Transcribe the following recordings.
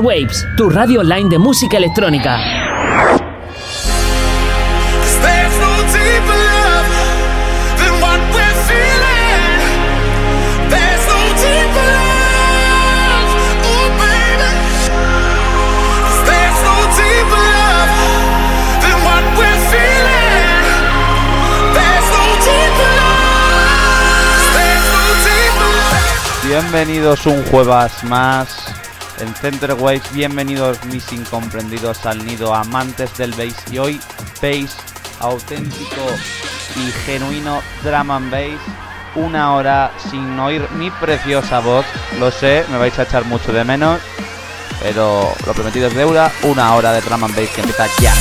Waves, tu radio online de música electrónica. Bienvenidos un jueves más en Center Waves. Bienvenidos mis incomprendidos al nido amantes del bass y hoy bass auténtico y genuino drum and bass. Una hora sin oír mi preciosa voz. Lo sé, me vais a echar mucho de menos, pero lo prometido es deuda. Una hora de drum and bass que empieza ya.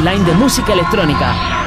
Online de música electrónica.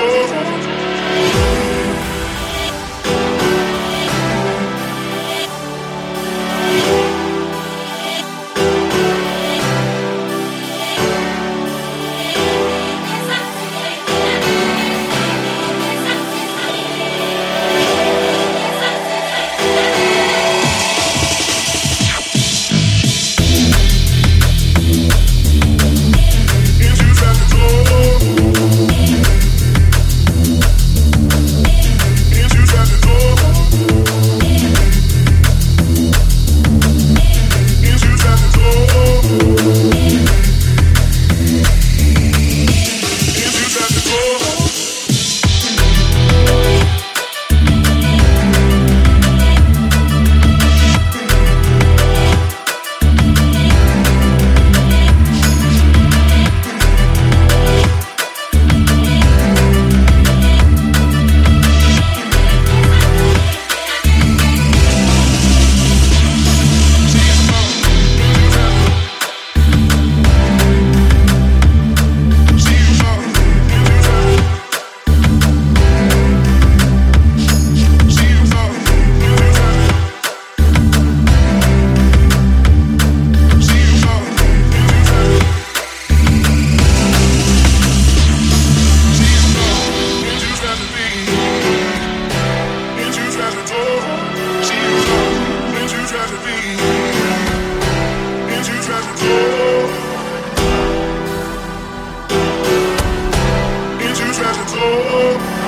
Soul. Thank you.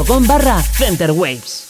twitter.com barra centerwaves. siren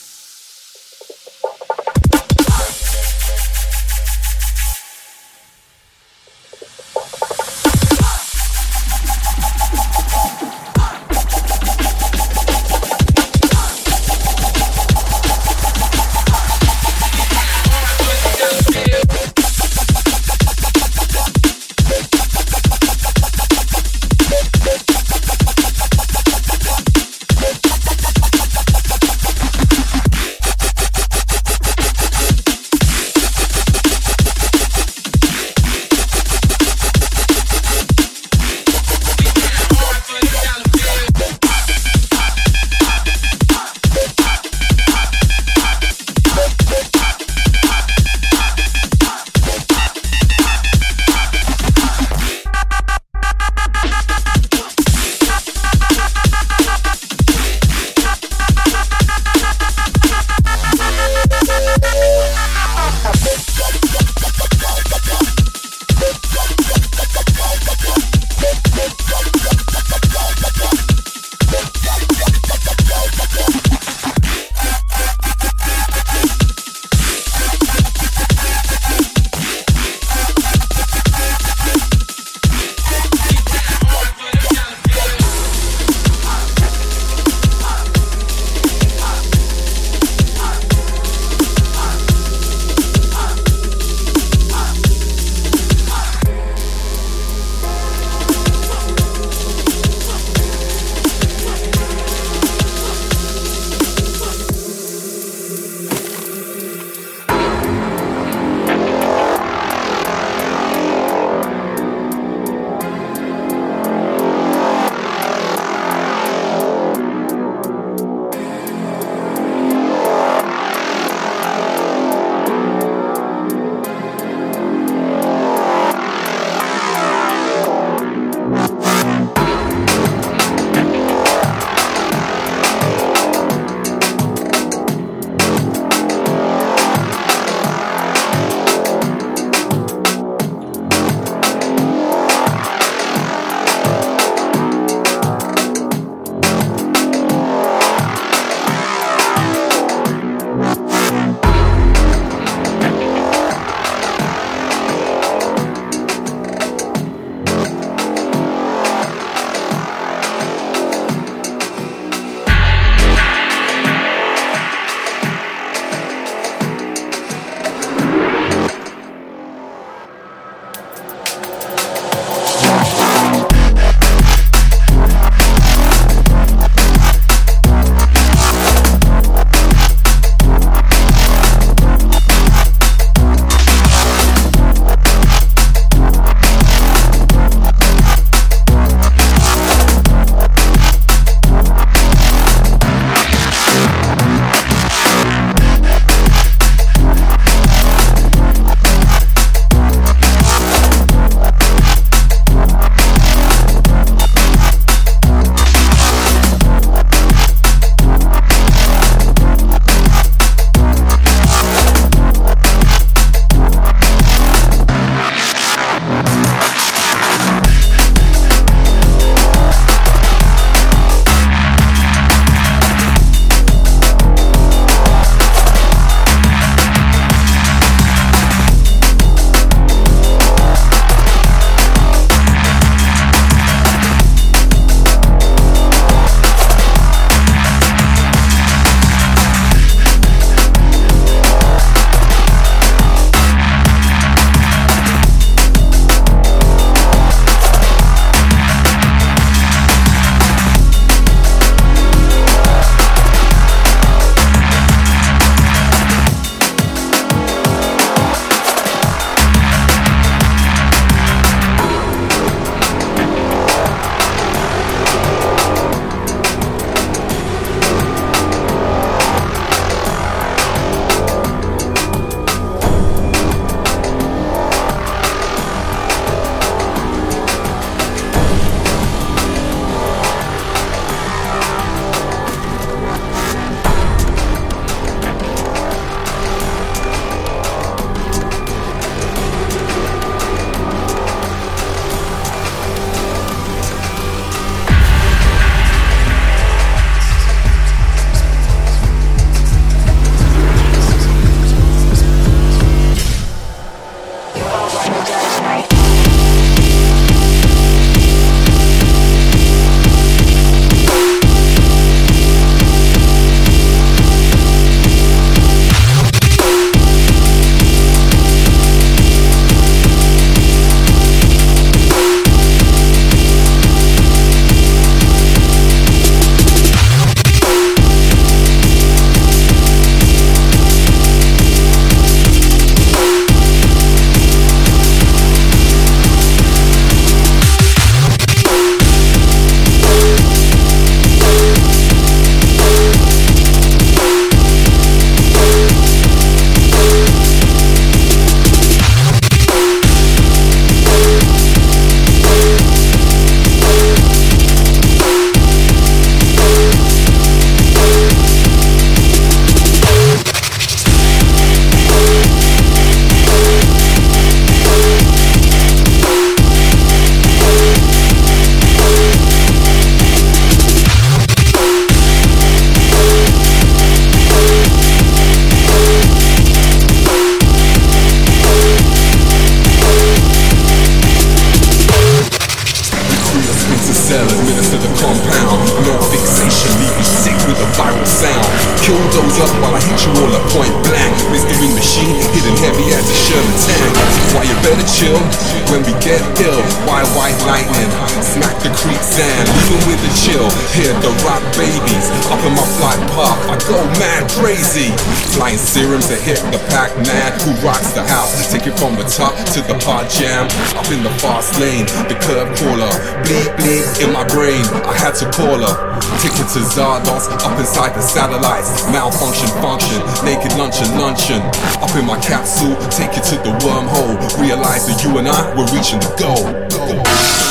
jam. Up in the fast lane, the curb caller. Bleep bleep in my brain. I had to call her. Take it to Zardos, up inside the satellites. Malfunction, function, naked luncheon, luncheon. Up in my capsule, take it to the wormhole. Realize that you and I were reaching the goal.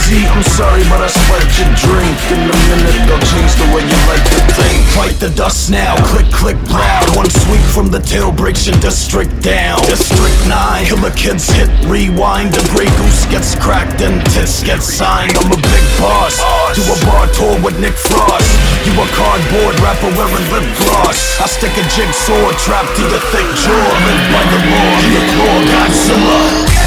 Dizzy, I'm sorry, but I spiked your drink. In a minute, they'll change the way you like to think. Fight the dust now, click, click, loud. One sweep from the tail breaks your district down. District 9, killer kids hit rewind. The Grey Goose gets cracked and tits get signed. I'm a big boss. Do a bar tour with Nick Frost. You a cardboard rapper wearing lip gloss. I stick a jigsaw trapped to your thick jaw. Live by the law, your claw, Godzilla.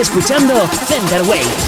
Escuchando Center Wave.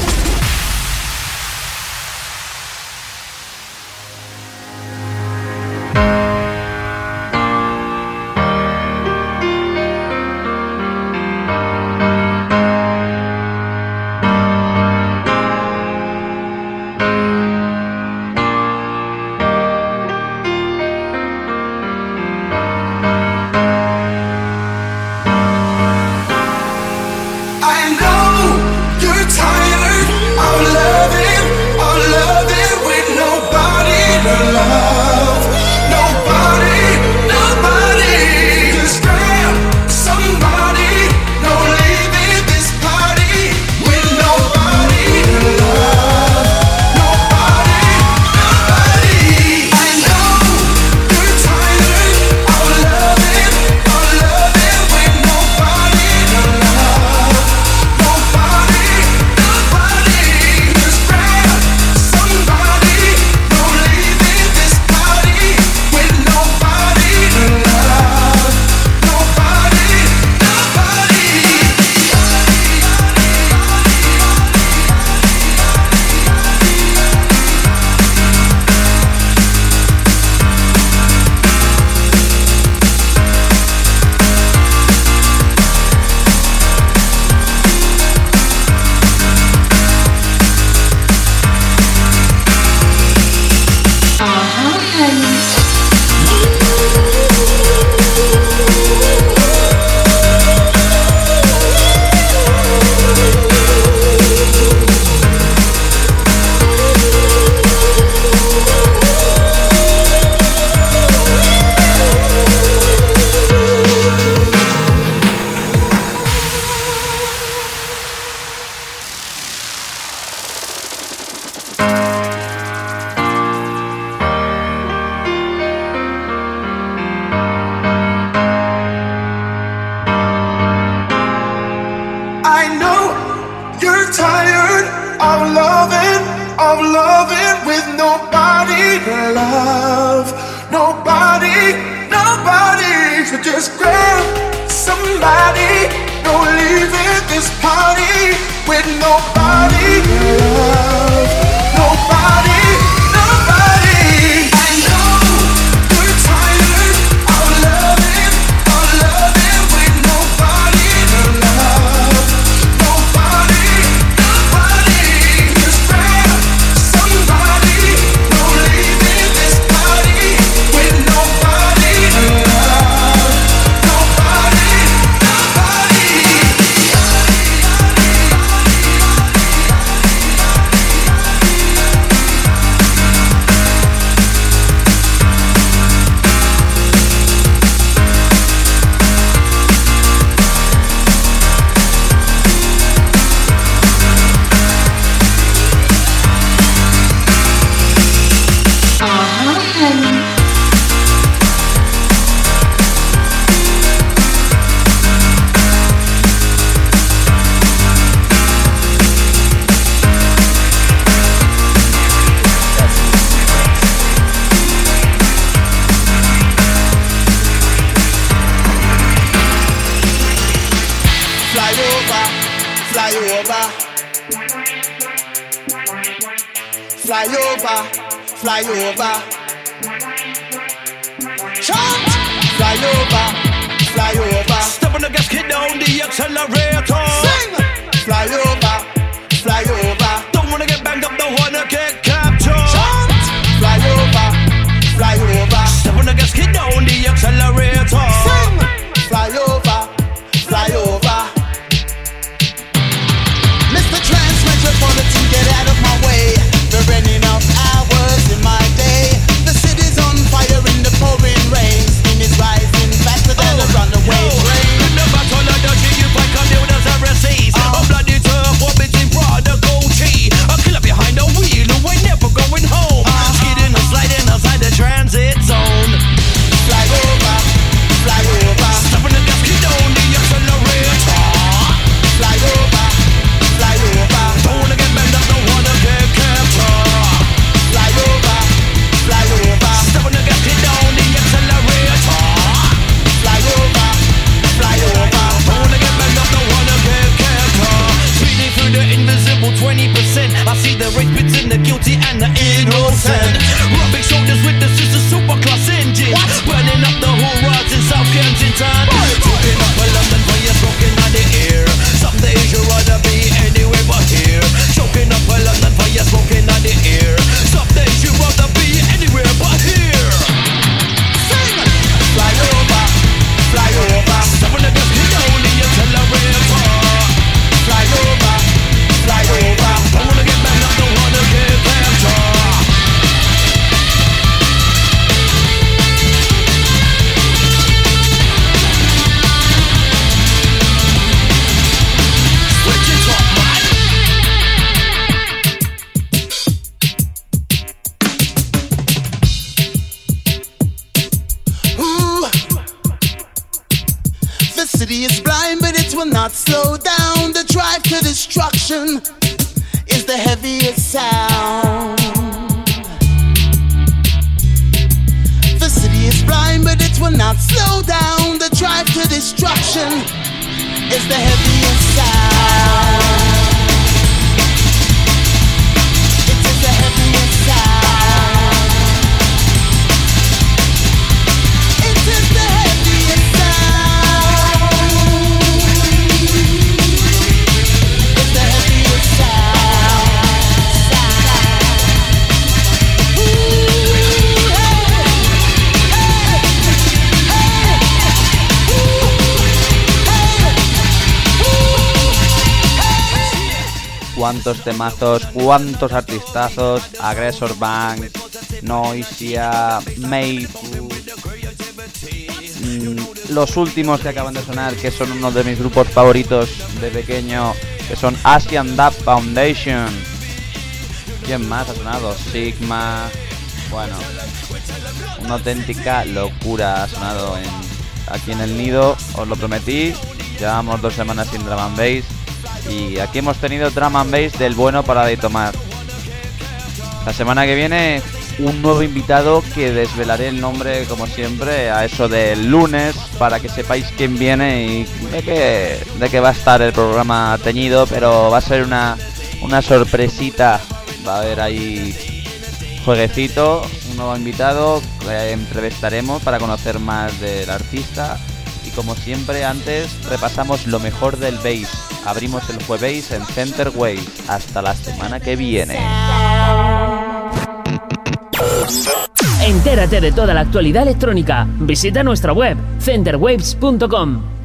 So just grab somebody. No leaving this party with nobody. will not slow down. The drive to destruction is the heaviest sound. cuántos temazos, cuántos artistazos, Aggressor Bank, Noisia, Mayfu, mm, los últimos que acaban de sonar, que son uno de mis grupos favoritos de pequeño, que son Asian Dub Foundation. ¿Quién más ha sonado? Sigma. Bueno, una auténtica locura ha sonado aquí en el nido, os lo prometí. Llevamos dos semanas sin drum and bass y aquí hemos tenido drum and bass del bueno para de tomar. La semana que viene un nuevo invitado que desvelaré el nombre como siempre a eso del lunes para que sepáis quién viene y de qué, de qué va a estar el programa teñido, pero va a ser una, una sorpresita. Va a haber ahí jueguecito, un nuevo invitado entrevistaremos para conocer más del artista y como siempre antes repasamos lo mejor del bass Abrimos el jueves en Center Wave. Hasta la semana que viene. Entérate de toda la actualidad electrónica. Visita nuestra web, centerwaves.com.